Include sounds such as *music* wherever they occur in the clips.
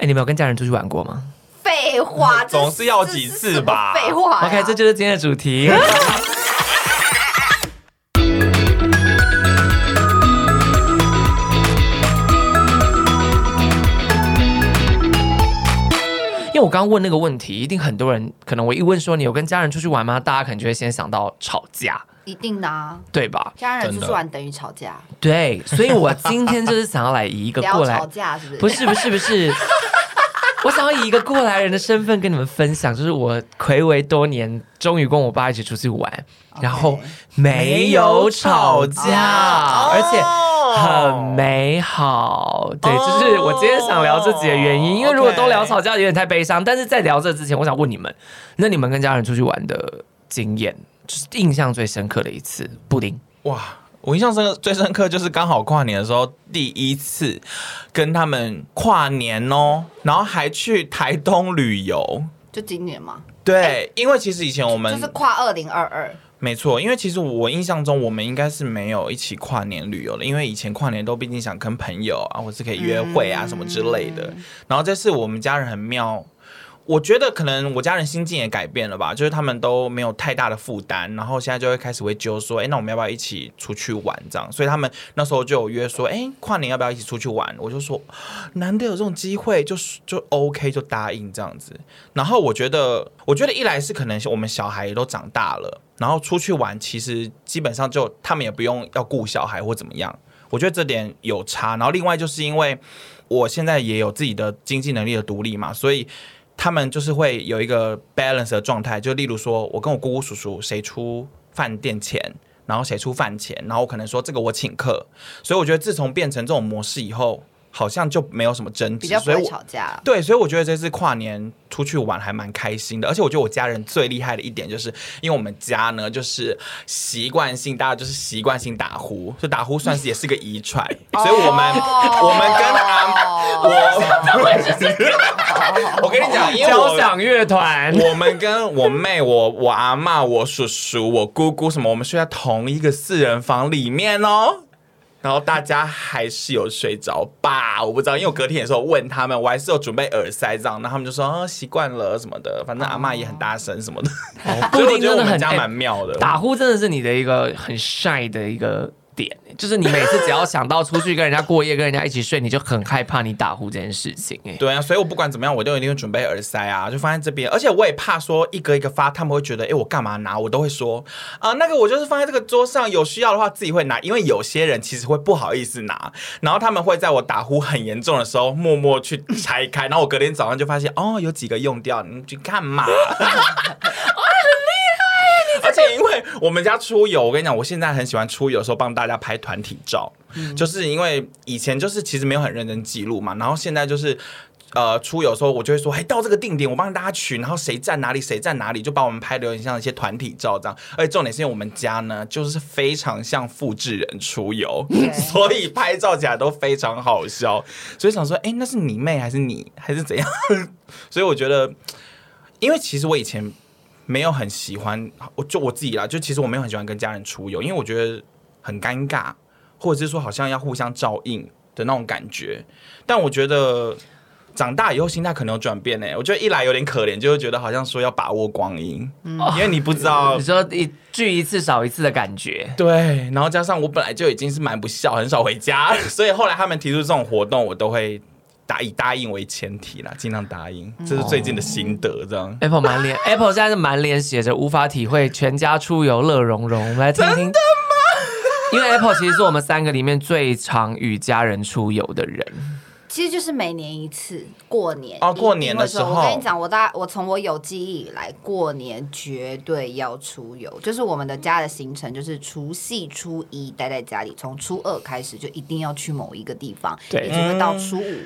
哎，你们有跟家人出去玩过吗？废话，*laughs* 总是要几次吧？废话。OK，这就是今天的主题。*laughs* 因为我刚刚问那个问题，一定很多人可能我一问说，你有跟家人出去玩吗？大家可能就会先想到吵架，一定的啊，对吧？家人出去玩等于吵架，对，所以我今天就是想要来以一个过来吵架是不是？不是不是不是，*laughs* 我想要以一个过来人的身份跟你们分享，就是我睽违多年，终于跟我爸一起出去玩，okay. 然后没有吵架，而且。很美好，对，就、oh, 是我今天想聊这几个原因。因为如果都聊吵架，有点太悲伤。Okay. 但是在聊这之前，我想问你们，那你们跟家人出去玩的经验，就是印象最深刻的一次？布丁，哇，我印象深刻最深刻就是刚好跨年的时候，第一次跟他们跨年哦，然后还去台东旅游，就今年吗？对，欸、因为其实以前我们就是跨二零二二。没错，因为其实我印象中，我们应该是没有一起跨年旅游的，因为以前跨年都毕竟想跟朋友啊，或是可以约会啊什么之类的。嗯、然后这次我们家人很妙。我觉得可能我家人心境也改变了吧，就是他们都没有太大的负担，然后现在就会开始会揪说，哎，那我们要不要一起出去玩这样？所以他们那时候就有约说，哎，跨年要不要一起出去玩？我就说，*gasps* 难得有这种机会，就是就 OK 就答应这样子。然后我觉得，我觉得一来是可能我们小孩也都长大了，然后出去玩其实基本上就他们也不用要顾小孩或怎么样，我觉得这点有差。然后另外就是因为我现在也有自己的经济能力的独立嘛，所以。他们就是会有一个 balance 的状态，就例如说，我跟我姑姑叔叔谁出饭店钱，然后谁出饭钱，然后我可能说这个我请客，所以我觉得自从变成这种模式以后。好像就没有什么争执，比较不会吵架。对，所以我觉得这次跨年出去玩还蛮开心的。而且我觉得我家人最厉害的一点，就是因为我们家呢，就是习惯性，大家就是习惯性打呼，就打呼算是也是个遗传。所以我们、哦、*laughs* 我们跟阿我我跟你讲，因 *laughs* 为交响乐团，我们跟我妹、我我阿嬷、我叔叔、我姑姑什么，我们睡在同一个四人房里面哦。然后大家还是有睡着吧？我不知道，因为我隔天的时候问他们，我还是有准备耳塞这样，然后他们就说啊，习惯了什么的，反正阿嬷也很大声什么的。哦、*laughs* 所以我觉得我们家蛮妙的，打呼真的是你的一个很 shy 的一个。就是你每次只要想到出去跟人家过夜，跟人家一起睡，你就很害怕你打呼这件事情。哎，对啊，所以我不管怎么样，我都一定会准备耳塞啊，就放在这边。而且我也怕说一个一个发，他们会觉得，哎，我干嘛拿？我都会说啊，那个我就是放在这个桌上，有需要的话自己会拿。因为有些人其实会不好意思拿，然后他们会在我打呼很严重的时候默默去拆开，然后我隔天早上就发现，哦，有几个用掉，你去干嘛？*laughs* 我们家出游，我跟你讲，我现在很喜欢出游的时候帮大家拍团体照，嗯，就是因为以前就是其实没有很认真记录嘛，然后现在就是呃出游的时候，我就会说，哎，到这个定点，我帮大家取，然后谁站哪里，谁站哪里，就把我们拍的有点像一些团体照这样。而且重点是因为我们家呢，就是非常像复制人出游，*laughs* *laughs* 所以拍照起来都非常好笑。所以想说，哎，那是你妹还是你还是怎样？*laughs* 所以我觉得，因为其实我以前。没有很喜欢，我就我自己啦，就其实我没有很喜欢跟家人出游，因为我觉得很尴尬，或者是说好像要互相照应的那种感觉。但我觉得长大以后心态可能有转变呢。我觉得一来有点可怜，就会觉得好像说要把握光阴，嗯，因为你不知道你说一聚一次少一次的感觉。对，然后加上我本来就已经是蛮不孝，很少回家，所以后来他们提出这种活动，我都会。答以答应为前提啦，尽量答应，这是最近的心得。这样，Apple 满脸，Apple 现在是满脸写着无法体会全家出游乐融融。我们来听听，真的吗？因为 Apple 其实是我们三个里面最常与家人出游的人。其实就是每年一次过年哦，过年的时候，我跟你讲，我大我从我有记忆以来，过年绝对要出游。就是我们的家的行程，就是除夕初一待在家里，从初二开始就一定要去某一个地方，对，一直会到初五。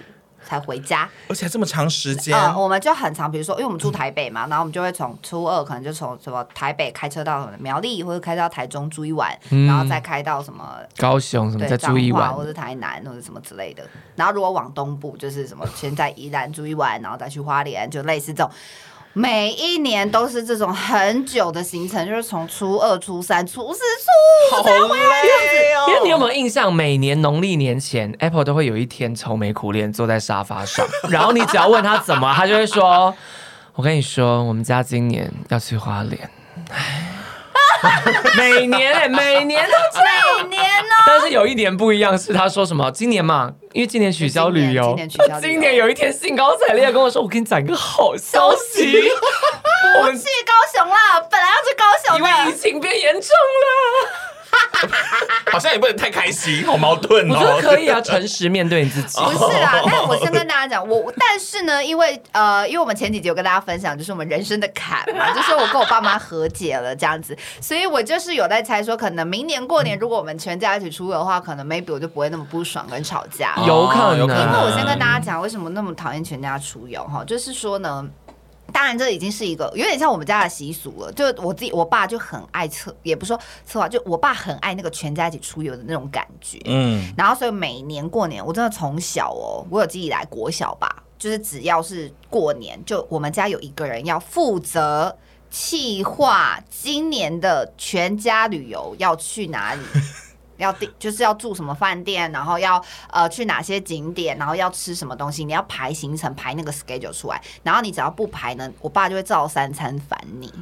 嗯才回家，而且这么长时间。呃，我们就很长，比如说，因为我们住台北嘛，嗯、然后我们就会从初二可能就从什么台北开车到什么苗栗，或者开到台中住一晚，嗯，然后再开到什么高雄什么再住一晚，或者台南或者什么之类的。然后如果往东部，就是什么先在宜兰住一晚，然后再去花莲，就类似这种。每一年都是这种很久的行程，就是从初二、初三、初四、初五才回来这样子。因为你有没有印象，每年农历年前，Apple 都会有一天愁眉苦脸坐在沙发上，*laughs* 然后你只要问他怎么，他就会说：“我跟你说，我们家今年要去花莲。” *laughs* 每年、*laughs* 欸、每年都每年呢、哦，但是有一年不一样，是他说什么？今年嘛，因为今年取消旅游，今年，取消今年有一天兴高采烈跟我说：“我跟你讲一个好消息，*laughs* 我们去高雄啦，本来要去高雄，因为疫情变严重了。”好像也不能太开心，好矛盾哦。我觉得可以啊，诚实面对你自己。不是啊，*laughs* 但是我先跟大家讲，我但是呢，因为呃，因为我们前几集有跟大家分享，就是我们人生的坎嘛，*laughs* 就是我跟我爸妈和解了这样子，所以我就是有在猜说，可能明年过年如果我们全家一起出游的话，可能 maybe 我就不会那么不爽跟吵架。有可能，因为我先跟大家讲为什么那么讨厌全家出游哈，就是说呢。当然，这已经是一个有点像我们家的习俗了。就我自己，我爸就很爱策，也不说策划，就我爸很爱那个全家一起出游的那种感觉。嗯，然后所以每年过年，我真的从小哦，我有记忆以来国小吧，就是只要是过年，就我们家有一个人要负责计划今年的全家旅游要去哪里。*laughs* 要订就是要住什么饭店，然后要呃去哪些景点，然后要吃什么东西，你要排行程排那个 schedule 出来，然后你只要不排呢，我爸就会照三餐烦你，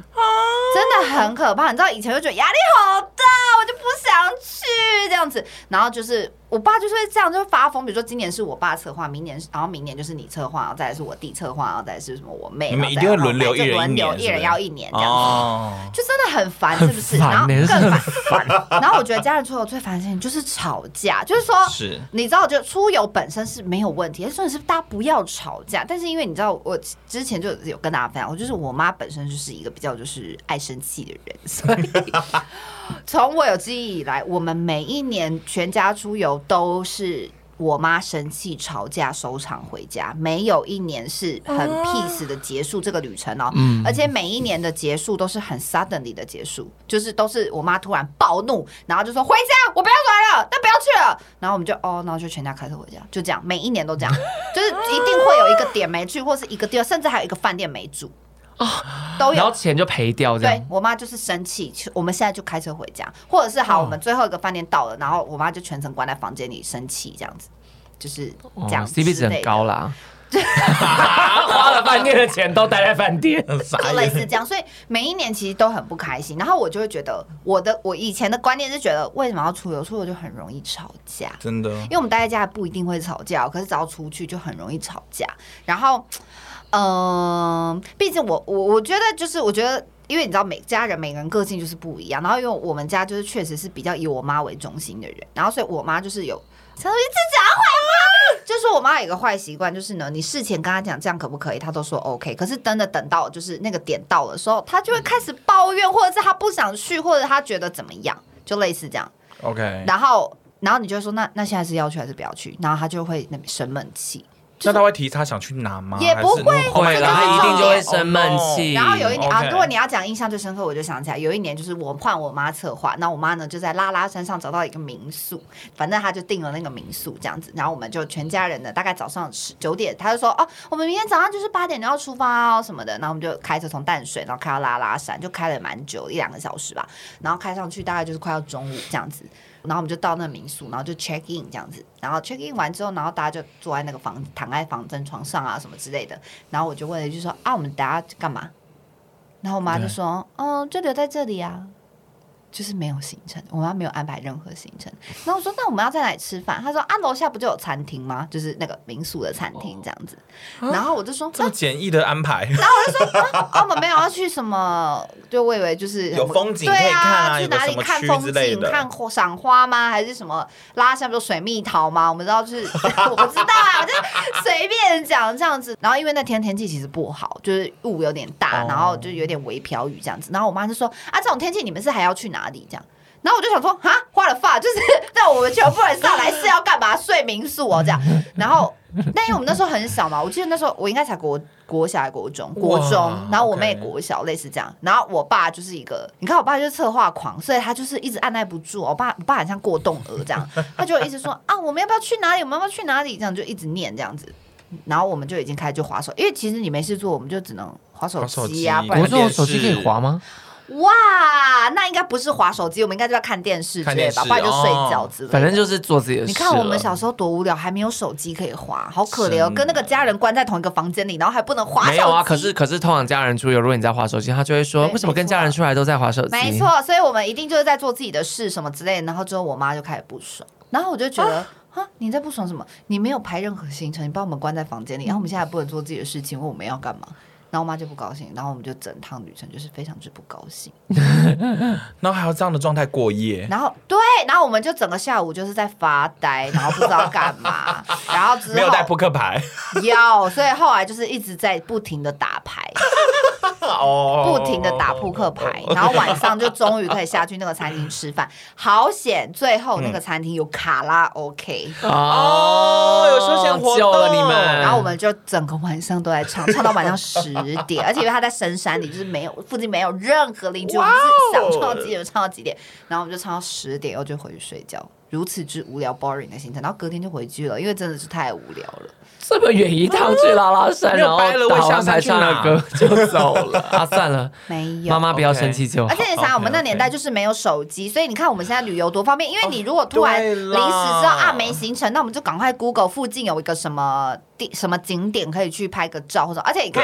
真的很可怕。你知道以前就觉得压力好大，我就不想去这样子，然后就是。我爸就是会这样，就会发疯。比如说今年是我爸策划，明年然后明年就是你策划，然后再来是我弟策划，然后再来是什么我妹。你们一定会轮流，一人一人要一年这样子，哦、就真的很烦，是不是？然后更烦。然后我觉得家人出游最烦的事情就是吵架，就是说，是你知道，就出游本身是没有问题，重点是大家不要吵架。但是因为你知道，我之前就有跟大家分享，我就是我妈本身就是一个比较就是爱生气的人，*laughs* 所以从我有记忆以来，我们每一年全家出游。都是我妈生气、吵架、收场回家，没有一年是很 peace 的结束这个旅程哦。嗯，而且每一年的结束都是很 suddenly 的结束，就是都是我妈突然暴怒，然后就说回家，我不要来了，但不要去了。然后我们就哦，然后就全家开车回家，就这样，每一年都这样，就是一定会有一个点没去，或是一个地方，甚至还有一个饭店没住。啊，哦、都有，然后钱就赔掉这样。对，我妈就是生气，我们现在就开车回家，或者是好，我们最后一个饭店到了，然后我妈就全程关在房间里生气，这样子，就是这样。CP 值很高啦，*laughs* 花了饭店的钱都待在饭店，就类似这样，所以每一年其实都很不开心。然后我就会觉得，我的我以前的观念是觉得，为什么要出游？出游就很容易吵架，真的，因为我们待在家不一定会吵架，可是只要出去就很容易吵架。然后。嗯，毕竟我我我觉得就是我觉得，因为你知道每家人每个人个性就是不一样，然后因为我们家就是确实是比较以我妈为中心的人，然后所以我妈就是有，陈一直讲坏话，就是我妈有一个坏习惯，就是呢，你事前跟她讲这样可不可以，她都说 OK，可是真的等到就是那个点到的时候，她就会开始抱怨，或者是她不想去，或者她觉得怎么样，就类似这样。OK，然后然后你就会说那那现在是要去还是不要去，然后她就会那边生闷气。那他会提他想去哪吗？也不会，会啦，他一定就会生闷气。然后有一年啊，如果你要讲印象最深刻，我就想起来，有一年就是我换我妈策划，那我妈呢就在拉拉山上找到一个民宿，反正他就订了那个民宿这样子，然后我们就全家人呢，大概早上十九点，他就说哦，我们明天早上就是八点就要出发哦什么的，然后我们就开车从淡水，然后开到拉拉山，就开了蛮久，一两个小时吧，然后开上去大概就是快要中午这样子。然后我们就到那民宿，然后就 check in 这样子，然后 check in 完之后，然后大家就坐在那个房，躺在房间床上啊什么之类的。然后我就问了一句说啊，我们大家干嘛？然后我妈就说，嗯，就留在这里啊。就是没有行程，我妈没有安排任何行程。然后我说：“那我们要在哪里吃饭？”她说：“啊，楼下不就有餐厅吗？就是那个民宿的餐厅这样子。哦”然后我就说：“这么简易的安排。”然后我就说：“啊，我们没有要去什么？就我以为就是有风景可以看啊，去哪里看风景？看赏花吗？还是什么拉下不是水蜜桃吗？我们知道就是 *laughs* 我不知道啊，我就随便讲这样子。然后因为那天天气其实不好，就是雾有点大，然后就有点微飘雨这样子。然后我妈就说：“啊，这种天气你们是还要去哪？”哪里这样？然后我就想说，哈，花了发，就是在我们全部人上来是要干嘛？睡民宿哦，这样。然后，那因为我们那时候很小嘛，我记得那时候我应该才国国小还国中，国中。然后我妹国小，类似这样。然后我爸就是一个，你看我爸就是策划狂，所以他就是一直按捺不住。我爸，我爸很像过动儿这样，他就一直说啊，我们要不要去哪里？我们要不要去哪里？这样就一直念这样子。然后我们就已经开始就滑手，因为其实你没事做，我们就只能。滑手机啊，不然我说我手机可以滑吗？哇，那应该不是划手机，我们应该就要看电视之类吧，看电视不然就睡觉之类的。反正就是做自己的事。你看我们小时候多无聊，还没有手机可以划，好可怜哦，跟那个家人关在同一个房间里，然后还不能划手机。没有啊，可是可是通常家人出游，如果你在划手机，他就会说为什么跟家人出来都在划手机？没错，所以我们一定就是在做自己的事什么之类的。然后之后我妈就开始不爽，*laughs* 然后我就觉得啊，你在不爽什么？你没有排任何行程，你把我们关在房间里，然后我们现在不能做自己的事情，问我们要干嘛？然后我妈就不高兴，然后我们就整趟旅程就是非常之不高兴，*laughs* 然后还要这样的状态过夜，然后对，然后我们就整个下午就是在发呆，然后不知道干嘛，然后之后 *laughs* 没有带扑克牌，*laughs* 有，所以后来就是一直在不停的打牌，哦，不停的打扑克牌，然后晚上就终于可以下去那个餐厅吃饭，好险，最后那个餐厅有卡拉 OK，哦，有休闲活动了你们，然后我们就整个晚上都在唱，唱到晚上十点，而且因为他在深山里，就是没有附近没有任何邻居，我们是想唱到几点就唱到几点，然后我们就唱到十点，然后就回去睡觉，如此之无聊 boring 的行程，然后隔天就回去了，因为真的是太无聊了。这么远一趟去拉拉山，*laughs* 然后打完牌唱了歌就走了 *laughs* 啊！算了，没有，妈妈不要生气就好。而且你想想，我们那年代就是没有手机，所以你看我们现在旅游多方便。因为你如果突然临时知道啊没行程，那我们就赶快 Google 附近有一个什么地什么景点可以去拍个照，或者而且你看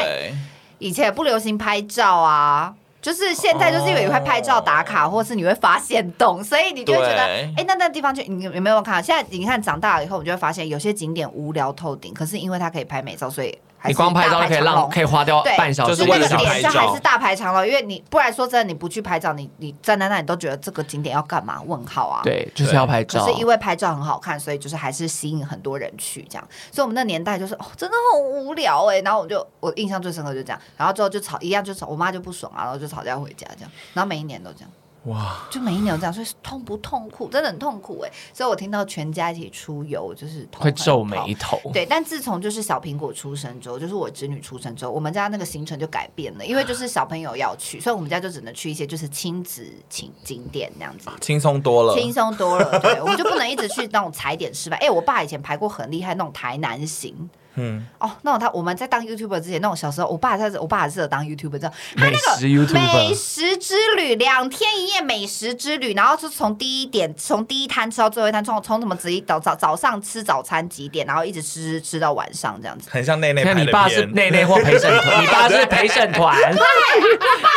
以前也不流行拍照啊。就是现在，就是因为你会拍照打卡，或是你会发现洞，所以你就会觉得，哎、欸，那那地方就，你有没有看？现在你看长大了以后，你就会发现有些景点无聊透顶，可是因为它可以拍美照，所以。你光拍照可以让可以花掉半小时，就是为了拍照，还是大排长龙。因为你不然说真的，你不去拍照，你你站在那里都觉得这个景点要干嘛？问号啊！对，就是要拍照。可是因为拍照很好看，所以就是还是吸引很多人去这样。所以我们那年代就是哦，真的很无聊哎。然后我就我印象最深刻就这样，然后之后就吵一样就吵，我妈就不爽啊，然后就吵架回家这样。然后每一年都这样。哇！就每一年都这样，所以痛不痛苦？真的很痛苦哎！所以我听到全家一起出游，就是会皱眉头。对，但自从就是小苹果出生之后，就是我侄女出生之后，我们家那个行程就改变了，因为就是小朋友要去，所以我们家就只能去一些就是亲子景景点那样子，轻松多了，轻松多了。对，我们就不能一直去那种踩点吃饭。哎、欸，我爸以前排过很厉害那种台南行。嗯，哦，那种他我们在当 YouTuber 之前，那种小时候，我爸他是我爸还是适合当 YouTuber，知道他那个美食之旅，两天一夜美食之旅，然后是从第一点，从第一摊吃到最后一摊，从从什么直一早早早上吃早餐几点，然后一直吃吃到晚上这样子，很像内内。那你爸是内内或陪审团，你爸是陪审团，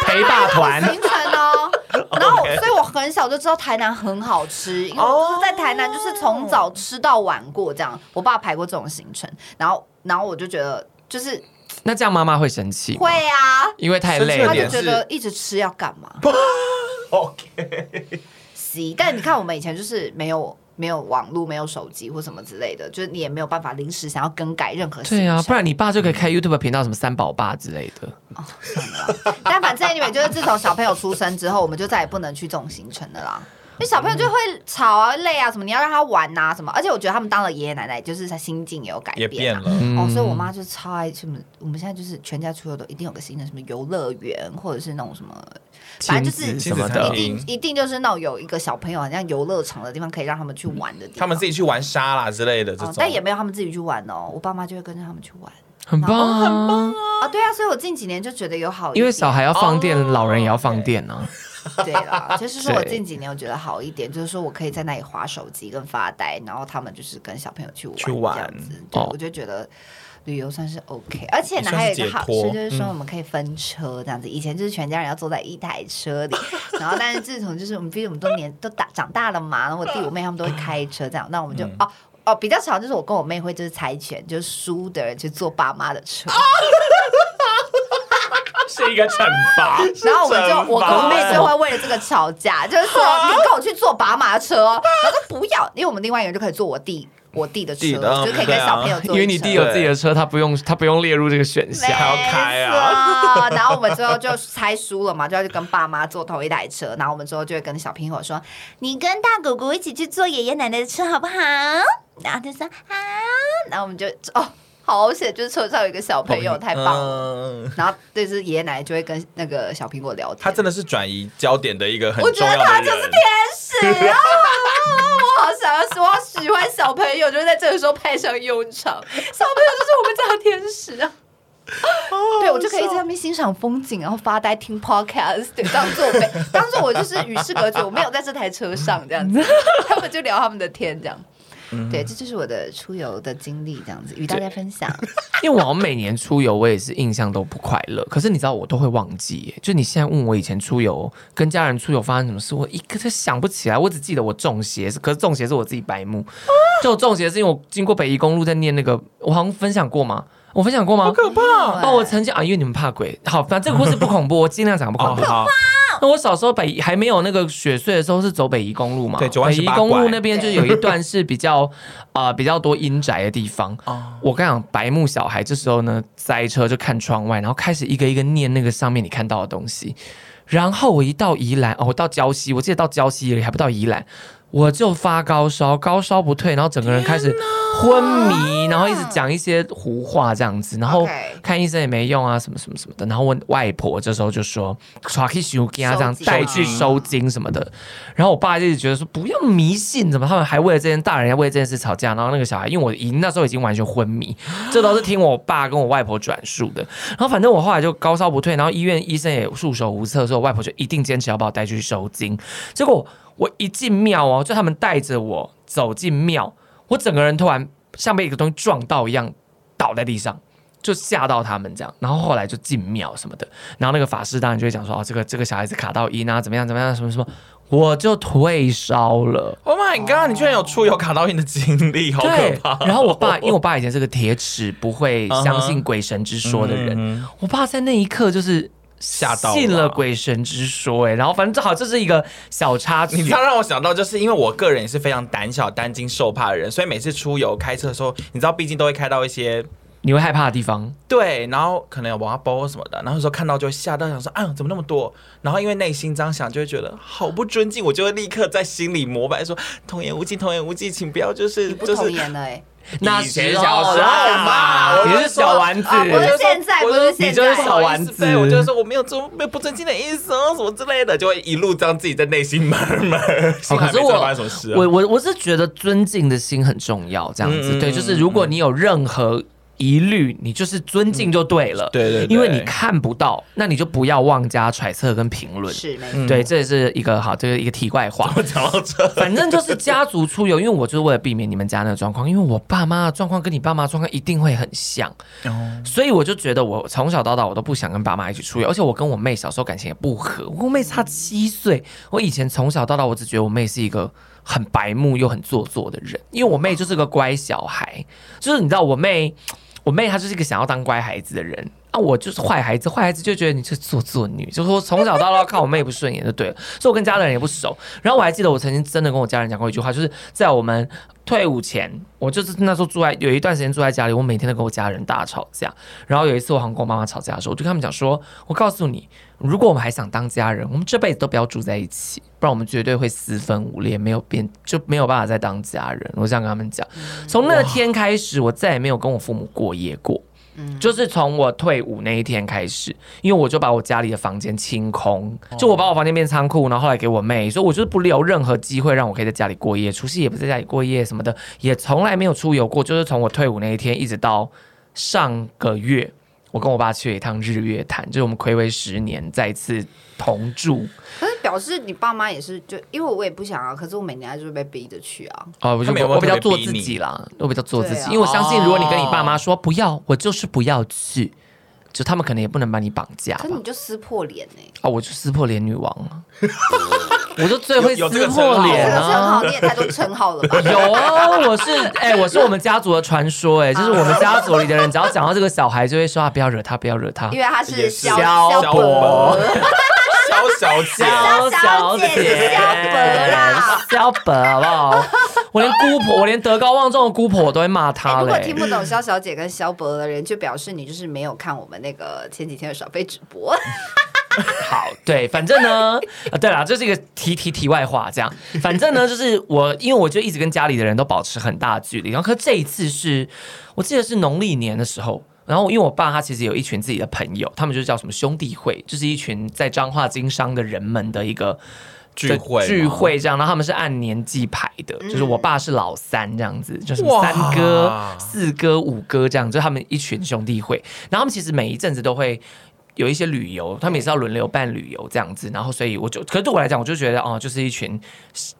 陪爸团行程哦。*laughs* 然后，所以我很小就知道台南很好吃，因为我就是在台南就是从早吃到晚过这样。我爸排过这种行程，然后。然后我就觉得，就是那这样妈妈会生气？会啊，因为太累了。他就觉得一直吃要干嘛？*laughs* OK，行。但你看，我们以前就是没有没有网络、没有手机或什么之类的，就是你也没有办法临时想要更改任何事情。对啊，不然你爸就可以开 YouTube 频道，什么三宝爸之类的。哦，算了。但反正你们就是自从小朋友出生之后，我们就再也不能去这种行程的啦。小朋友就会吵啊、累啊什么，你要让他玩啊什么，而且我觉得他们当了爷爷奶奶，就是他心境也有改变，啊，变了。哦，所以我妈就超爱什么，我们现在就是全家出游都一定有个新的，什么游乐园或者是那种什么，反正就是什么的，一定一定就是那种有一个小朋友好像游乐场的地方可以让他们去玩的地方，他们自己去玩沙啦之类的这种，哦，但也没有他们自己去玩哦，我爸妈就会跟着他们去玩。很棒，啊，很棒啊！啊，对啊，所以我近几年就觉得有好，因为小孩要放电，哦，老人也要放电呢，啊。*laughs* 对了，就是说我近几年我觉得好一点，就是说我可以在那里划手机跟发呆，然后他们就是跟小朋友去玩去玩这样子。对，我就觉得旅游算是 OK，而且呢还有一个好处就是说我们可以分车这样子。以前就是全家人要坐在一台车里，*laughs* 然后但是自从就是我们毕竟我们都年都大长大了嘛，然后我弟我妹他们都会开车这样，那我们就哦。哦，比较常就是我跟我妹会就是猜拳，就是输的人去坐爸妈的车，*laughs* 是一个惩罚。*laughs* 然后我们就我跟我妹就会为了这个吵架，*laughs* 就是说你跟我去坐宝马车，我说不要，因为我们另外一个人就可以坐我弟我弟的车，就可以跟小朋友坐。因为你弟有自己的车，他不用他不用列入这个选项，还要开啊。*laughs* 然后我们之后就猜输了嘛，就要去跟爸妈坐同一台车。然后我们之后就会跟小苹果说：“你跟大姑姑一起去坐爷爷奶奶的车好不好？”然后就说好，然后我们就哦，好险，就是车上有一个小朋友，太棒了。嗯、然后就是爷爷奶奶就会跟那个小苹果聊天，他真的是转移焦点的一个很重要的人。我觉得他就是天使啊！我好想要说，我喜欢小朋友，就是在这个时候派上用场。小朋友就是我们家的天使啊！对，对，我就可以在那边欣赏风景，然后发呆听 podcast，对，当做背，当做我就是与世隔绝，我没有在这台车上这样子，他们就聊他们的天这样。对，这就是我的出游的经历，这样子与大家分享。*laughs* 因为我好像每年出游，我也是印象都不快乐。可是你知道，我都会忘记。就你现在问我以前出游跟家人出游发生什么事，我一个都想不起来。我只记得我中邪，可是中邪是我自己白目。就我中邪是因为我经过北宜公路在念那个，我好像分享过吗？我分享过吗？好可怕！哦，我曾经啊，因为你们怕鬼。好，反正这个故事不恐怖，我尽量讲不恐怖。好。那 *laughs* 我小时候北还没有那个雪隧的时候，是走北宜公路嘛？对，北宜公路那边就有一段是比较啊、*laughs* 呃、比较多阴宅的地方。哦，我跟你讲，白目小孩这时候呢，塞车就看窗外，然后开始一个一个念那个上面你看到的东西。然后我一到宜兰，哦，我到礁溪，我记得到礁溪还不到宜兰。我就发高烧，高烧不退，然后整个人开始昏迷，然后一直讲一些胡话这样子，然后看医生也没用啊，什么什么什么的。然后问外婆，这时候就说：“抓去收惊啊，这样带去收金什么的。”然后我爸就一直觉得说：“不要迷信，怎么他们还为了这件大人要为了这件事吵架？”然后那个小孩，因为我已经那时候已经完全昏迷，这都是听我爸跟我外婆转述的。然后反正我后来就高烧不退，然后医院医生也束手无策，所以我外婆就一定坚持要把我带去收金。结果。我一进庙哦，就他们带着我走进庙，我整个人突然像被一个东西撞到一样倒在地上，就吓到他们这样。然后后来就进庙什么的，然后那个法师当然就会讲说哦，这个这个小孩子卡到音啊，怎么样怎么样，什么什么，我就退烧了。Oh my god！你居然有出游卡到音的经历，好可怕。然后我爸，因为我爸以前是个铁齿不会相信鬼神之说的人，uh huh. 我爸在那一刻就是。吓到信了鬼神之说，哎，然后反正正好这是一个小插曲。你知道让我想到，就是因为我个人也是非常胆小、担惊受怕的人，所以每次出游开车的时候，你知道，毕竟都会开到一些你会害怕的地方。对，然后可能有娃娃包什么的，然后有时候看到就会吓到，想说，啊，怎么那么多？然后因为内心这样想，就会觉得好不尊敬，我就会立刻在心里膜拜说，童言无忌，童言无忌，请不要就是不童言了，哎。那是小时候嘛，你是小丸子，不是现在，不是现在，你就是小丸子。我就说我没有做没有不尊敬的意思哦，什么之类的，就会一路这样自己在内心慢慢。可是我，我我我是觉得尊敬的心很重要，这样子对，就是如果你有任何。疑虑，你就是尊敬就对了，嗯、对，对对，因为你看不到，那你就不要妄加揣测跟评论。是，没错。对，这也是一个好，这是一个题外话。我讲到这，反正就是家族出游，因为我就是为了避免你们家那个状况，因为我爸妈的状况跟你爸妈状况一定会很像，哦、所以我就觉得我从小到大我都不想跟爸妈一起出游，而且我跟我妹小时候感情也不和，我跟我妹差七岁，我以前从小到大我只觉得我妹是一个很白目又很做作的人，因为我妹就是个乖小孩，就是你知道我妹。我妹她就是一个想要当乖孩子的人。啊，我就是坏孩子，坏孩子就觉得你是做作女，就是说从小到大看我妹不顺眼就对了，所以我跟家里人也不熟。然后我还记得我曾经真的跟我家人讲过一句话，就是在我们退伍前，我就是那时候住在有一段时间住在家里，我每天都跟我家人大吵架。然后有一次我好像跟我妈妈吵架的时候，我就跟他们讲说，我告诉你，如果我们还想当家人，我们这辈子都不要住在一起，不然我们绝对会四分五裂，没有变就没有办法再当家人。我这样跟他们讲，从那天开始，我再也没有跟我父母过夜过。就是从我退伍那一天开始，因为我就把我家里的房间清空，就我把我房间变仓库，然后后来给我妹，所以我就是不留任何机会让我可以在家里过夜，除夕也不在家里过夜什么的，也从来没有出游过。就是从我退伍那一天一直到上个月，我跟我爸去了一趟日月潭，就是我们睽违十年再次同住。可是表示你爸妈也是，就因为我也不想啊，可是我每年还是会被逼着去啊。哦，我就，我比较做自己啦，我比较做自己，因为我相信，如果你跟你爸妈说不要，我就是不要去，就他们可能也不能把你绑架。可你就撕破脸呢？哦，我就撕破脸女王了，*laughs* 我就最会撕破脸啊！你也太多称号了吧？有啊，我是哎，我是我们家族的传说哎，就是我们家族里的人，只要讲到这个小孩，就会说啊，不要惹他，不要惹他，因为他是萧伯。小姐，小小姐，萧伯啦，萧伯好不好？我连姑婆，我连德高望重的姑婆我都会骂他。如果听不懂萧小姐跟萧伯的人，就表示你就是没有看我们那个前几天的小飞直播。*laughs* 好，对，反正呢，啊，对了，这是一个题题题外话，这样，反正呢，就是我，因为我就一直跟家里的人都保持很大的距离，然后可这一次是我记得是农历年的时候。然后，因为我爸他其实有一群自己的朋友，他们就叫什么兄弟会，就是一群在彰化经商的人们的一个聚会聚会这样，然后他们是按年纪排的，嗯、就是我爸是老三这样子，就是三哥、四哥、五哥这样，就他们一群兄弟会，然后他们其实每一阵子都会。有一些旅游，他们也是要轮流办旅游这样子，然后所以我就，可是对我来讲，我就觉得哦，就是一群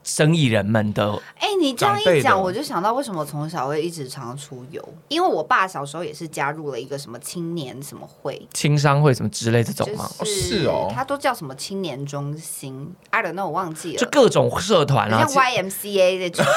生意人们的。哎、欸，你这样一讲，我就想到为什么从小会一直常出游，因为我爸小时候也是加入了一个什么青年什么会、青商会什么之类这种吗？就是、是哦，他都叫什么青年中心，I don't know，我忘记了，就各种社团啊，像 YMCA 那种，*laughs*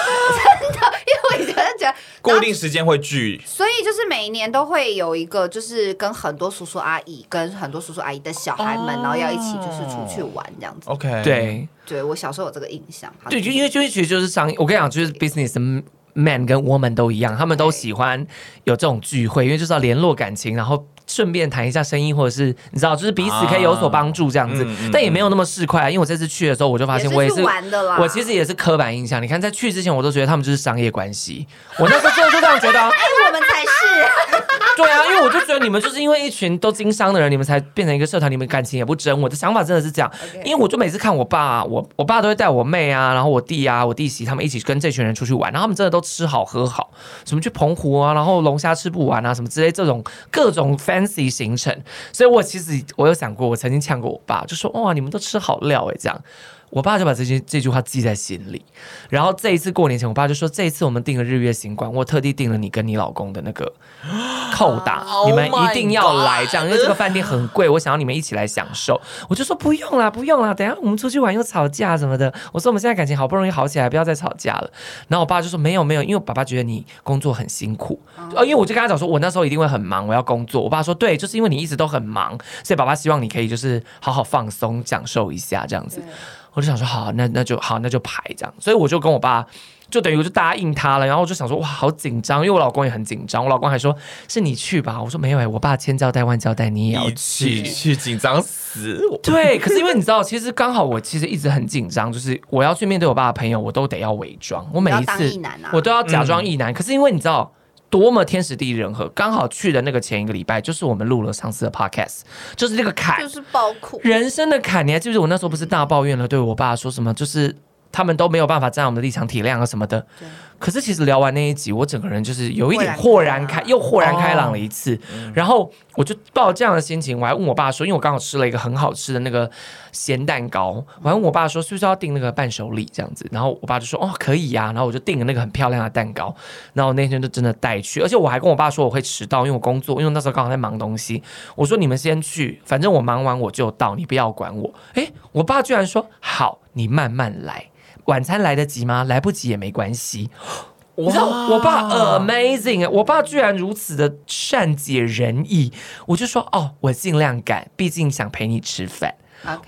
真的，因为我觉得觉得固定时间会聚，所以就是每一年都会有一个，就是跟很多叔叔阿姨跟。很多叔叔阿姨的小孩们，然后要一起就是出去玩这样子。OK，对，对我小时候有这个印象。对，就因为就其实就是商，我跟你讲，就是 business man 跟 woman 都一样，他们都喜欢有这种聚会，因为就是要联络感情，然后。顺便谈一下生意，或者是你知道，就是彼此可以有所帮助这样子，啊嗯嗯、但也没有那么市侩。因为我这次去的时候，我就发现我也是，也是我其实也是刻板印象。你看，在去之前，我都觉得他们就是商业关系。我那时候就就这样觉得，*laughs* 哎，我们才是。*laughs* 对啊，因为我就觉得你们就是因为一群都经商的人，你们才变成一个社团，你们感情也不真。我的想法真的是这样，Okay. 因为我就每次看我爸，我我爸都会带我妹啊，然后我弟啊，我弟媳他们一起跟这群人出去玩，然后他们真的都吃好喝好，什么去澎湖啊，然后龙虾吃不完啊，什么之类这种各种 fancy 行程。所以，我其实我有想过，我曾经呛过我爸，就说：“哇，你们都吃好料哎，这样。”我爸就把这句这句话记在心里。然后这一次过年前，我爸就说：“这一次我们订了日月星馆，我特地订了你跟你老公的那个扣打，*gasps* oh、你们一定要来，这样，因为这个饭店很贵，我想要你们一起来享受。”我就说：“不用啦，不用啦，等下我们出去玩又吵架什么的。”我说：“我们现在感情好不容易好起来，不要再吵架了。”然后我爸就说：“没有没有，因为我爸爸觉得你工作很辛苦，哦，因为我就跟他讲说，我那时候一定会很忙，我要工作。”我爸说：“对，就是因为你一直都很忙，所以爸爸希望你可以就是好好放松，享受一下这样子。”我就想说好，那那就好，那就排这样，所以我就跟我爸就等于我就答应他了，然后我就想说哇，好紧张，因为我老公也很紧张，我老公还说是你去吧，我说没有哎、欸，我爸千交代万交代，你也要去，去紧张死。对，可是因为你知道，其实刚好我其实一直很紧张，就是我要去面对我爸的朋友，我都得要伪装，我每一次我都要假装异男，可是因为你知道。多么天时地利人和，刚好去的那个前一个礼拜，就是我们录了上次的 podcast，就是这个坎，就是爆哭，人生的坎。你还记不记得我那时候不是大抱怨了，对我爸说什么，就是他们都没有办法站在我们的立场体谅啊什么的。可是其实聊完那一集，我整个人就是有一点豁然开，又豁然开朗了一次。哦、然后我就抱着这样的心情，我还问我爸说，因为我刚好吃了一个很好吃的那个咸蛋糕，我还问我爸说，是不是要订那个伴手礼这样子？然后我爸就说，哦，可以呀、啊。然后我就订了那个很漂亮的蛋糕，然后那天就真的带去，而且我还跟我爸说我会迟到，因为我工作，因为那时候刚好在忙东西。我说你们先去，反正我忙完我就到，你不要管我。诶，我爸居然说好，你慢慢来。晚餐来得及吗？来不及也没关系。你知道我爸 amazing，我爸居然如此的善解人意。我就说哦，我尽量赶，毕竟想陪你吃饭。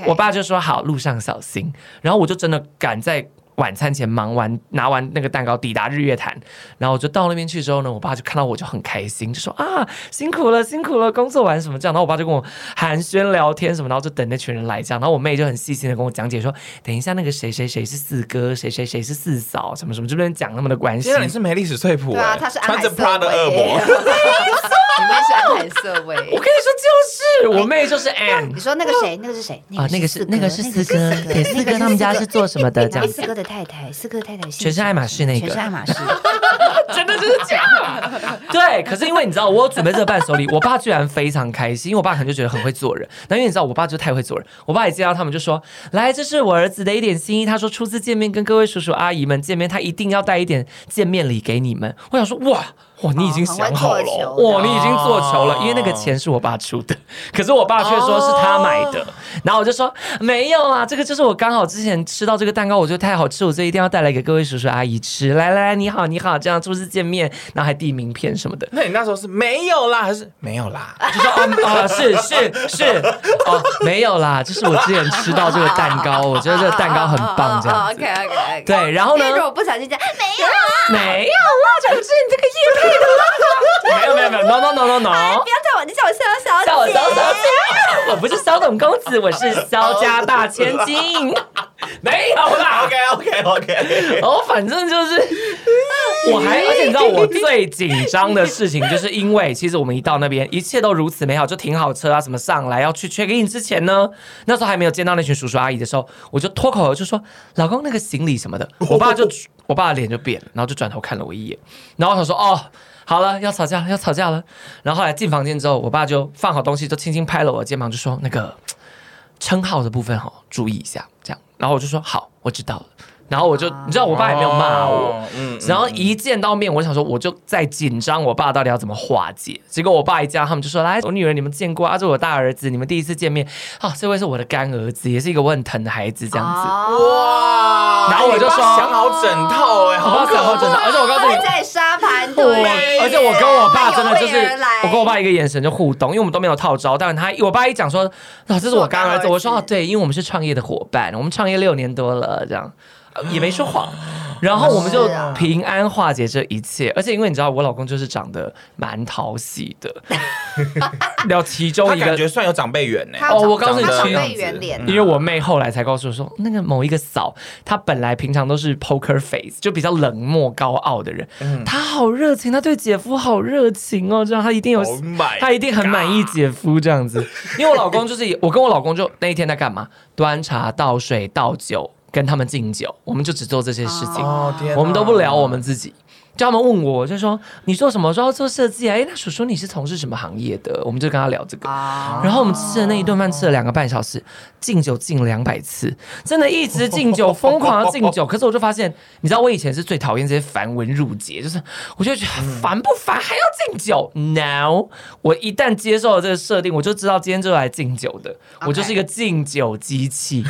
我爸就说好，路上小心。然后我就真的赶在。晚餐前忙完，拿完那个蛋糕，抵达日月潭，然后我就到那边去之后呢，我爸就看到我就很开心，就说啊辛苦了辛苦了，工作完什么这样，然后我爸就跟我寒暄聊天什么，然后就等那群人来这样，然后我妹就很细心的跟我讲解说，等一下那个谁谁谁是四哥，谁谁谁是四嫂，什么什么这边讲他们的关系。*laughs* 你是没历史翠普，对啊，他是穿着 Prada 的恶魔。你妹是安海瑟薇，我跟你说就是我妹就是 Anne。你说那个谁，那个是谁？啊，那个是那个是四哥，对，四哥他们家是做什么的？这样四哥的太太，四个太太全是爱马仕那个，全是爱马仕，*laughs* 真的就是这样。对，可是因为你知道，我有准备这个伴手礼，我爸居然非常开心，因为我爸可能就觉得很会做人。那因为你知道，我爸就太会做人，我爸也见到他们就说：“来，这是我儿子的一点心意。”他说：“初次见面，跟各位叔叔阿姨们见面，他一定要带一点见面礼给你们。”我想说，哇。哇，你已经想好了，哇，你已经做球了，因为那个钱是我爸出的，可是我爸却说是他买的，*laughs* 然后我就说没有啊，这个就是我刚好之前吃到这个蛋糕，我觉得太好吃，我所以一定要带来给各位叔叔阿姨吃。来来来，你好你好，这样初次见面，然后还递名片什么的。那你那时候是没有啦，还是没有啦？就说啊啊，是是是，哦，没有啦，就是我之前吃到这个蛋糕，我觉得这个蛋糕很棒，这样子。OK OK，对，然后呢？如果不小心讲没有啦，没有啦，就是你这个叶片。*laughs* 没有没有没有，no no no no no！不要叫我，你叫我萧小姐。叫我萧小姐，我不是肖董公子，我是肖家大千金。*laughs* *laughs* *laughs* 没有啦，OK OK OK。*laughs* 哦，反正就是，*laughs* 我还而且你知道我最紧张的事情，就是因为其实我们一到那边，一切都如此美好，就停好车啊什么上来要去 check in 之前呢，那时候还没有见到那群叔叔阿姨的时候，我就脱口而出说：“老公，那个行李什么的。”我爸就我爸的脸就变了，然后就转头看了我一眼，然后他说：“哦，好了，要吵架了，要吵架了。”然后后来进房间之后，我爸就放好东西，就轻轻拍了我的肩膀，就说：“那个称号的部分哈，注意一下。”这样，然后我就说：“好，我知道了。”然后我就，你知道，我爸也没有骂我，嗯，然后一见到面，我想说，我就在紧张，我爸到底要怎么化解？结果我爸一见，他们就说：“来，我女儿你们见过啊，这是我大儿子，你们第一次见面，啊，这位是我的干儿子，也是一个我很疼的孩子，这样子。”哇！然后我就说：“想好整套哎，好想好整套，而且我告诉你，在沙盘对，而且我跟我爸真的就是，我跟我爸一个眼神就互动，因为我们都没有套招，但是他我爸一讲说：‘啊，这是我干儿子’，我说：‘哦，对，因为我们是创业的伙伴，我们创业六年多了，这样。’也没说谎，然后我们就平安化解这一切。而且因为你知道，我老公就是长得蛮讨喜的，*laughs* 聊其中一个感觉算有长辈缘呢。哦，我告诉你，长辈缘脸。因为我妹后来才告诉我说，那个某一个嫂，她本来平常都是 poker face，就比较冷漠高傲的人，她好热情，她对姐夫好热情哦，这样她一定有，她一定很满意姐夫这样子。因为我老公就是，我跟我老公就那一天在干嘛？端茶倒水倒酒。跟他们敬酒，我们就只做这些事情，哦、我们都不聊我们自己。叫他们问我，就说你做什么？我说要做设计啊。哎，那叔叔你是从事什么行业的？我们就跟他聊这个。啊、然后我们吃的那一顿饭吃了两个半小时，敬酒敬两百次，真的一直敬酒，疯狂的敬酒。可是我就发现，你知道我以前是最讨厌这些繁文缛节，就是我就觉得烦不烦还要敬酒？Now 我一旦接受了这个设定，我就知道今天就来敬酒的，我就是一个敬酒机器。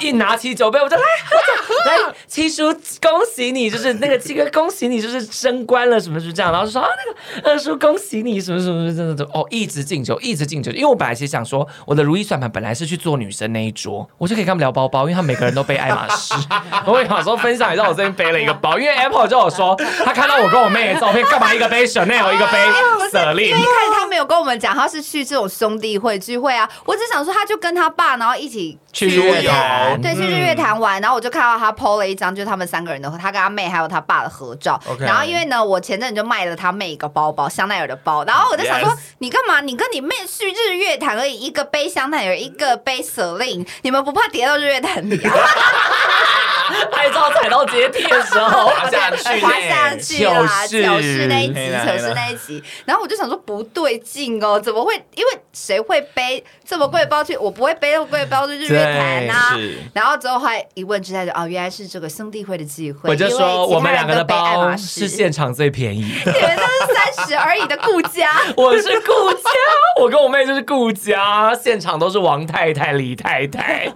一拿起酒杯，我就来喝酒，来七叔恭喜你，就是那个七哥。恭喜你，就是升官了，什么是这样？然后就说啊，那个二叔恭喜你，什么什么，真的都哦，一直敬酒，一直敬酒。因为我本来其实想说，我的如意算盘本来是去做女生那一桌，我就可以跟他们聊包包，因为他们每个人都背爱马仕。*laughs* 我也想说分享一下我这边背了一个包，因为 Apple 就有说，他看到我跟我妹的照片，干嘛一个背 Chanel，一个背 Celine。*laughs* 因为一开始他没有跟我们讲，他是去这种兄弟会聚会啊。我只想说，他就跟他爸，然后一起去日月潭，对，去日月潭玩。然后我就看到他 PO 了一张，就是他们三个人的，他跟他妹还有他爸的合照。Okay. 然后因为呢，我前阵子就卖了他妹一个包包，香奈儿的包。然后我就想说，Yes. 你干嘛？你跟你妹去日月潭而已，一个背香奈儿，一个背 Celine，你们不怕跌到日月潭里啊？*laughs* *laughs* 拍照踩到阶梯的时候滑下去，滑下去啦！糗事那一集，糗事那一集。然后我就想说不对劲哦，怎么会？因为谁会背这么贵的包去？我不会背这么贵的包去日月潭啊。然后之后还一问之下就哦，原来是这个兄弟会的机会。我就说我们两个的包是现场最便宜的，你们都是三十而已的顾家，*laughs* 我是顾家，我跟我妹就是顾家，现场都是王太太、李太太，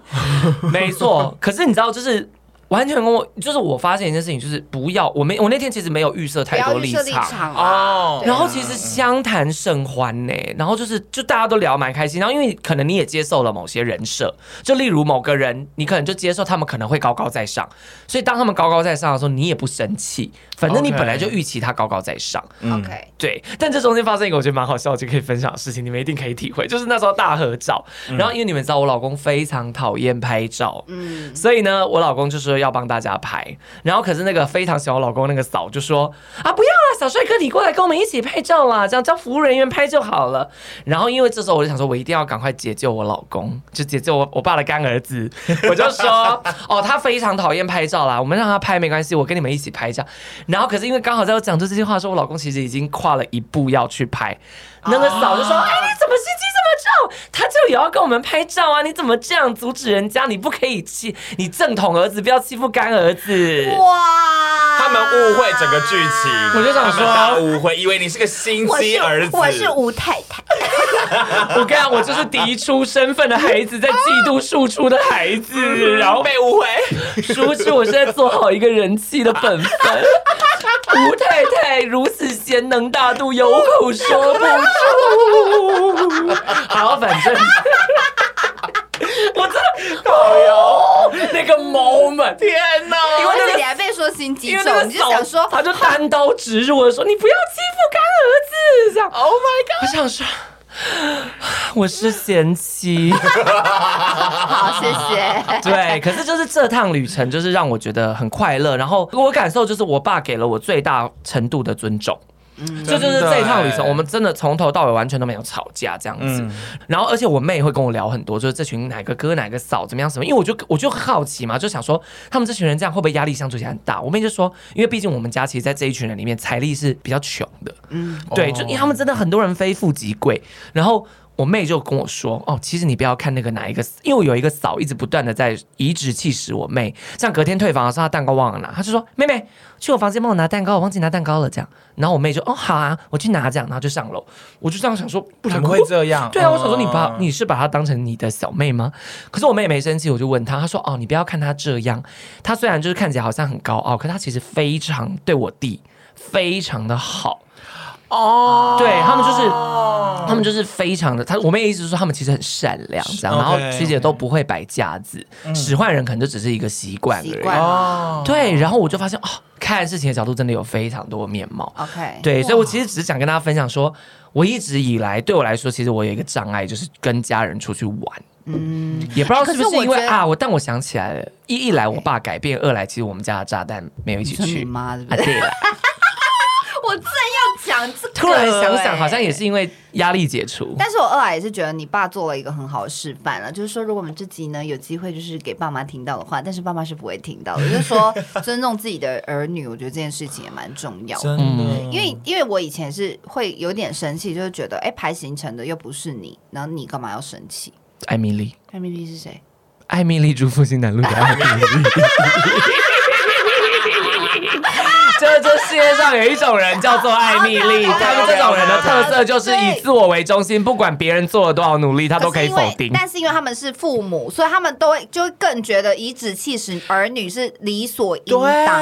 没错。可是你知道就是。完全跟我就是我发现一件事情，就是不要我没我那天其实没有预设太多立场。哦，然后其实相谈甚欢呢，然后就是就大家都聊蛮开心，然后因为可能你也接受了某些人设，就例如某个人，你可能就接受他们可能会高高在上，所以当他们高高在上的时候，你也不生气，反正你本来就预期他高高在上，OK，对。但这中间发生一个我觉得蛮好笑就可以分享的事情，你们一定可以体会，就是那时候大合照，然后因为你们知道我老公非常讨厌拍照，嗯，所以呢，我老公就说。要帮大家拍，然后可是那个非常喜欢我老公那个嫂就说啊，不要了，小帅哥你过来跟我们一起拍照啦，这样叫服务人员拍就好了。然后因为这时候我就想说，我一定要赶快解救我老公，就解救我我爸的干儿子。*laughs* 我就说哦，他非常讨厌拍照啦，我们让他拍没关系，我跟你们一起拍照。然后可是因为刚好在我讲出这句话的时候，我老公其实已经跨了一步要去拍。那个嫂就说：“哎，你怎么心机这么重？他就也要跟我们拍照啊！你怎么这样阻止人家？你不可以欺你正统儿子，不要欺负干儿子。”哇！他们误会整个剧情，我就想说误会，以为你是个心机儿子。我是吴太太。*laughs* 我跟你讲，我就是嫡出身份的孩子，在嫉妒庶出的孩子，然后被误会。殊不知，我是在做好一个人妻的本分。吴太太如此贤能大度，有口说不出。好，反正我真的好哟，那个 moment，天哪！因为那个你还被说心机重，你就想说，他就单刀直入的说：“你不要欺负干儿子。”这样，Oh my god！我想说。我是贤妻。好，谢谢。对，可是就是这趟旅程，就是让我觉得很快乐。然后我感受就是，我爸给了我最大程度的尊重。嗯，这就是这一趟旅程，我们真的从头到尾完全都没有吵架这样子。嗯、然后，而且我妹会跟我聊很多，就是这群哪个哥哪个嫂怎么样什么。因为我就我就好奇嘛，就想说他们这群人这样会不会压力相处起来很大？我妹就说，因为毕竟我们家其实，在这一群人里面财力是比较穷的。嗯，对，就因为他们真的很多人非富即贵，然后。我妹就跟我说：“哦，其实你不要看那个哪一个，因为我有一个嫂一直不断的在颐指气使我妹。像隔天退房的时候，她蛋糕忘了拿，她就说：‘妹妹，去我房间帮我拿蛋糕，我忘记拿蛋糕了。’这样，然后我妹就哦好啊，我去拿这样，然后就上楼。我就这样想说，不然会这样？*laughs* 对啊，我想说你把你是把她当成你的小妹吗？可是我妹也没生气，我就问她，她说：‘哦，你不要看她这样，她虽然就是看起来好像很高傲，可她其实非常对我弟非常的好。’哦，对他们就是，他们就是非常的，他我们也意思是说他们其实很善良，这样，然后学姐都不会摆架子，使唤人可能就只是一个习惯而已。哦，对，然后我就发现哦，看事情的角度真的有非常多面貌。OK，对，所以我其实只是想跟大家分享说，我一直以来对我来说，其实我有一个障碍，就是跟家人出去玩。嗯，也不知道是不是因为啊，我但我想起来了，一一来我爸改变，二来其实我们家的炸弹没有一起去。妈的，对了。讲这个，突然想想，好像也是因为压力解除。但是我二来也是觉得你爸做了一个很好的示范了，就是说，如果我们这集呢有机会，就是给爸妈听到的话，但是爸妈是不会听到的。就是说，尊重自己的儿女，我觉得这件事情也蛮重要的。真的，因为因为我以前是会有点生气，就是觉得，哎，排行程的又不是你，然后你干嘛要生气？艾米丽，艾米丽是谁？艾米丽住复兴南路的艾米丽。*laughs* 世界上有一种人叫做艾米丽，*laughs* 他们这种人的特色就是以自我为中心，不管别人做了多少努力，他都可以否定。但是因为他们是父母，所以他们都会就会更觉得颐指气使儿女是理所应当，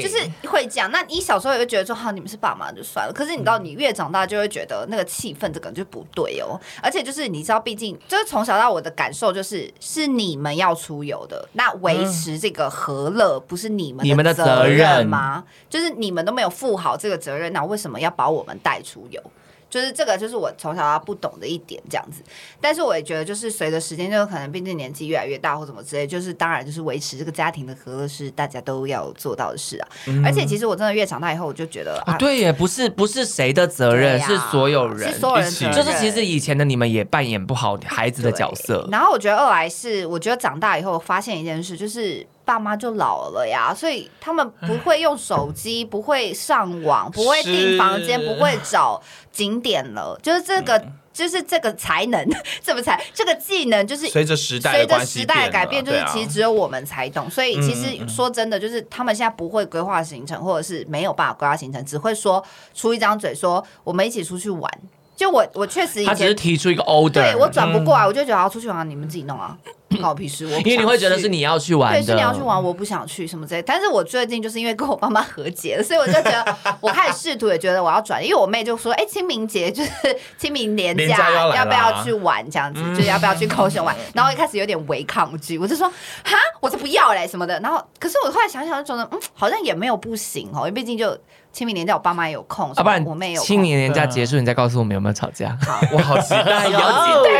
就是会讲。那你小时候也会觉得说，好，你们是爸妈就算了。可是你知道，你越长大就会觉得那个气氛这个就不对哦。而且就是你知道，毕竟就是从小到我的感受就是，是你们要出游的，那维持这个和乐不是你们你们的责任吗？就是你们都没有负好这个责任，那为什么要把我们带出游？就是这个，就是我从小到不懂的一点，这样子。但是我也觉得，就是随着时间，就可能毕竟年纪越来越大，或怎么之类，就是当然就是维持这个家庭的和乐是大家都要做到的事啊。嗯、而且其实我真的越长大以后，我就觉得啊，对耶，不是不是谁的责任，啊、是所有人，是所有人责任，就是其实以前的你们也扮演不好孩子的角色。然后我觉得二来是，我觉得长大以后发现一件事，就是。爸妈就老了呀，所以他们不会用手机，不会上网，不会订房间，不会找景点了。就是这个，就是这个才能，*laughs* 这么才这个技能，就是随着时代，随着时代的改变，就是其实只有我们才懂。所以其实说真的，就是他们现在不会规划行程，或者是没有办法规划行程，只会说出一张嘴说我们一起出去玩。就我，我确实以前他只是提出一个 order，对我转不过来，我就觉得要出去玩，你们自己弄啊。好皮实，我因为你会觉得是你要去玩，对，是你要去玩，我不想去什么之类。但是我最近就是因为跟我爸妈和解了，所以我就觉得 *laughs* 我开始试图也觉得我要转，因为我妹就说，哎、欸，清明节就是 *laughs* 清明年假，要，要不要去玩这样子，嗯、就要不要去高雄玩？*laughs* 然后一开始有点违抗拒，我就说，哈，我才不要嘞什么的。然后，可是我后来想想就觉得，嗯，好像也没有不行哦，因为毕竟就。清明年假，我爸妈也有空，啊，不然我妹有空。清明年假结束，你再告诉我们有没有吵架？好，我好期待，有期待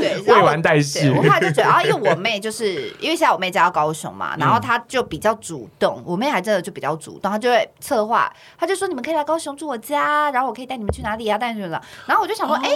对，未完待续。我后来就觉得啊，*laughs* 因为我妹就是因为现在我妹家要高雄嘛，然后她就比较主动，我妹还真的就比较主动，她就会策划，她就说你们可以来高雄住我家，然后我可以带你们去哪里啊，带你们去哪？然后我就想说，哎。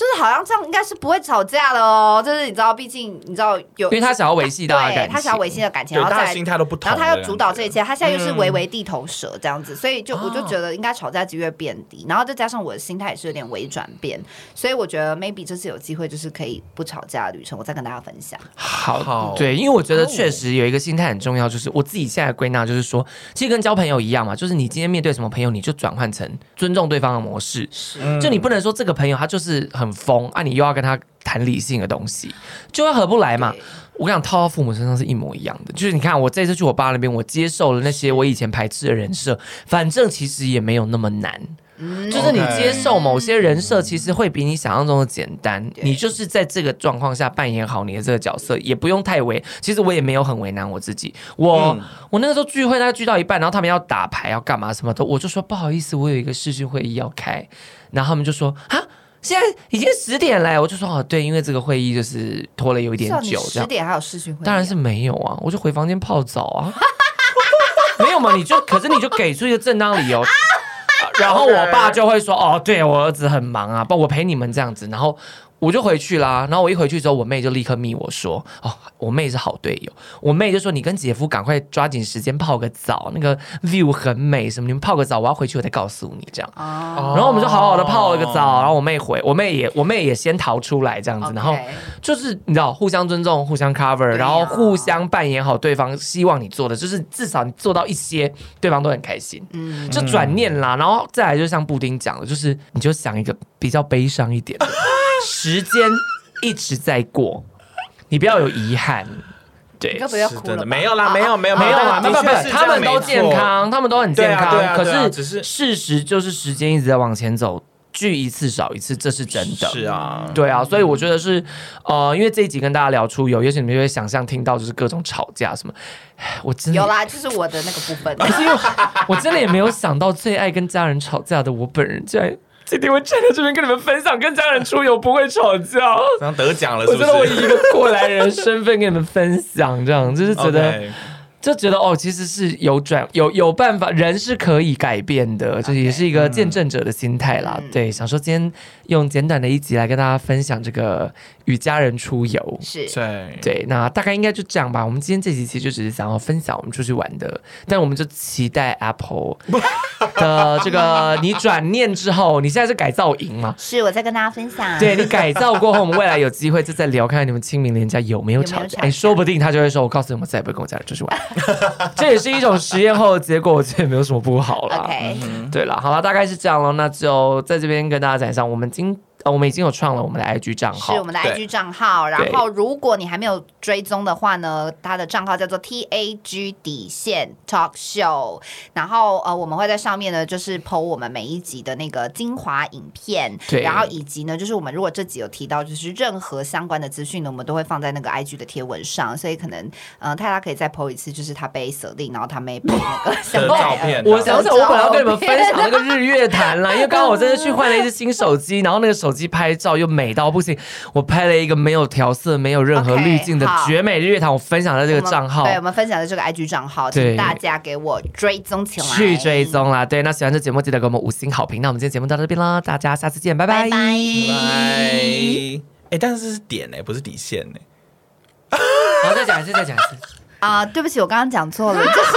就是好像这样应该是不会吵架的哦，就是你知道，毕竟你知道有，因为他想要维系的感情，他想要维系的感情，然后再心态都不同，然后他要主导这一切，他现在又是唯唯地头蛇这样子，所以就我就觉得应该吵架几率变低，然后再加上我的心态也是有点微转变，所以我觉得 maybe 这次有机会就是可以不吵架的旅程，我再跟大家分享。好，对，因为我觉得确实有一个心态很重要，就是我自己现在归纳就是说，其实跟交朋友一样嘛，就是你今天面对什么朋友，你就转换成尊重对方的模式，是。就你不能说这个朋友他就是很疯啊，你又要。跟他谈理性的东西，就会合不来嘛。我跟你讲，套到父母身上是一模一样的。就是你看，我这次去我爸那边，我接受了那些我以前排斥的人设，反正其实也没有那么难。就是你接受某些人设，其实会比你想象中的简单。你就是在这个状况下扮演好你的这个角色，也不用太为。其实我也没有很为难我自己。我我那个时候聚会，大家聚到一半，然后他们要打牌，要干嘛什么的，我就说不好意思，我有一个视讯会议要开。然后他们就说啊。现在已经十点了。”我就说：“哦，对，因为这个会议就是拖了有一点久，十点还有视讯会议，当然是没有啊，我就回房间泡澡啊，*laughs* 没有嘛？你就可是你就给出一个正当理由，*laughs* 然后我爸就会说：‘哦，对我儿子很忙啊，不，我陪你们这样子。’然后。”我就回去啦，然后我一回去之后，我妹就立刻密我说：“哦，我妹是好队友。”我妹就说：“你跟姐夫赶快抓紧时间泡个澡，那个 view 很美，什么你们泡个澡，我要回去我再告诉你这样。”然后我们就好好的泡了个澡，然后我妹回，我妹也我妹也先逃出来这样子，然后就是你知道互相尊重，互相 cover，然后互相扮演好对方希望你做的，就是至少你做到一些，对方都很开心。嗯，就转念啦，然后再来就像布丁讲的，就是你就想一个比较悲伤一点的。*laughs* 时间一直在过，你不要有遗憾。对，要不要哭了？没有啦，没有，没有，没有啦，没有，没有。他们都健康，他们都很健康。可是，只是事实就是时间一直在往前走，聚一次少一次，这是真的。是啊，对啊，所以我觉得是呃，因为这一集跟大家聊出游，也许你们就会想象听到就是各种吵架什么。我真的有啦，就是我的那个部分。可是因为我真的也没有想到，最爱跟家人吵架的我本人竟然。今天我站在这边跟你们分享，跟家人出游不会吵架，然后得奖了是不是？我觉得我以一个过来人身份跟你们分享，这样就是觉得。*laughs* Okay. 就觉得哦，其实是有转有有办法，人是可以改变的，这、okay, 也是一个见证者的心态啦。嗯、对，想说今天用简短的一集来跟大家分享这个与家人出游，是对对，那大概应该就这样吧。我们今天这集其实就只是想要分享我们出去玩的，但我们就期待 Apple *laughs* 的这个你转念之后，你现在是改造营吗？是我在跟大家分享。对，你改造过后，我们未来有机会就再聊，看看你们清明连假有没有吵架。哎，说不定他就会说：“我告诉你，我再也不会跟我家人出去玩。*laughs* ”这也是一种实验后的结果，我觉得也没有什么不好了。OK，对了，好了，大概是这样了，那就在这边跟大家讲一下，我们今。呃，我们已经有创了我们的 IG 账号，是我们的 IG 账号。然后，如果你还没有追踪的话呢，它的账号叫做 TAG 底线 Talk Show。然后，呃，我们会在上面呢，就是 po 我们每一集的那个精华影片。对。然后，以及呢，就是我们如果这集有提到，就是任何相关的资讯呢，我们都会放在那个 IG 的贴文上。所以，可能，呃，泰拉可以再 po 一次，就是他被锁定，然后他没被那个 *laughs* 相照片。我想想，我本来要跟你们分享那个日月潭啦，因为刚刚我真的去换了一只新手机，然后那个手。手机拍照又美到不行，我拍了一个没有调色、没有任何滤镜的绝美日月潭，我分享在这个账号，对，我们分享的这个 IG 账号，请大家给我追踪起来，去追踪啦。对，那喜欢这节目记得给我们五星好评。那我们今天节目到这边啦，大家下次见，拜拜拜拜。哎，但是是点呢、欸，不是底线。好，再讲一次，再讲一次。*laughs* 啊，对不起，我刚刚讲错了。就是是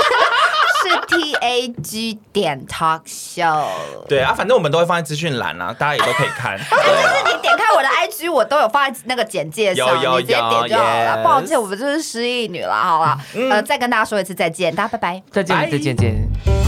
T A G 点 Talk Show，对啊，反正我们都会放在资讯栏啊，大家也都可以看。*laughs* 就是你点开我的 I G，我都有放在那个简介上，有有有你直接点就好了。抱歉，我们就是失忆女了，好了，呃，再跟大家说一次再见，大家拜拜，再见，再见，再见。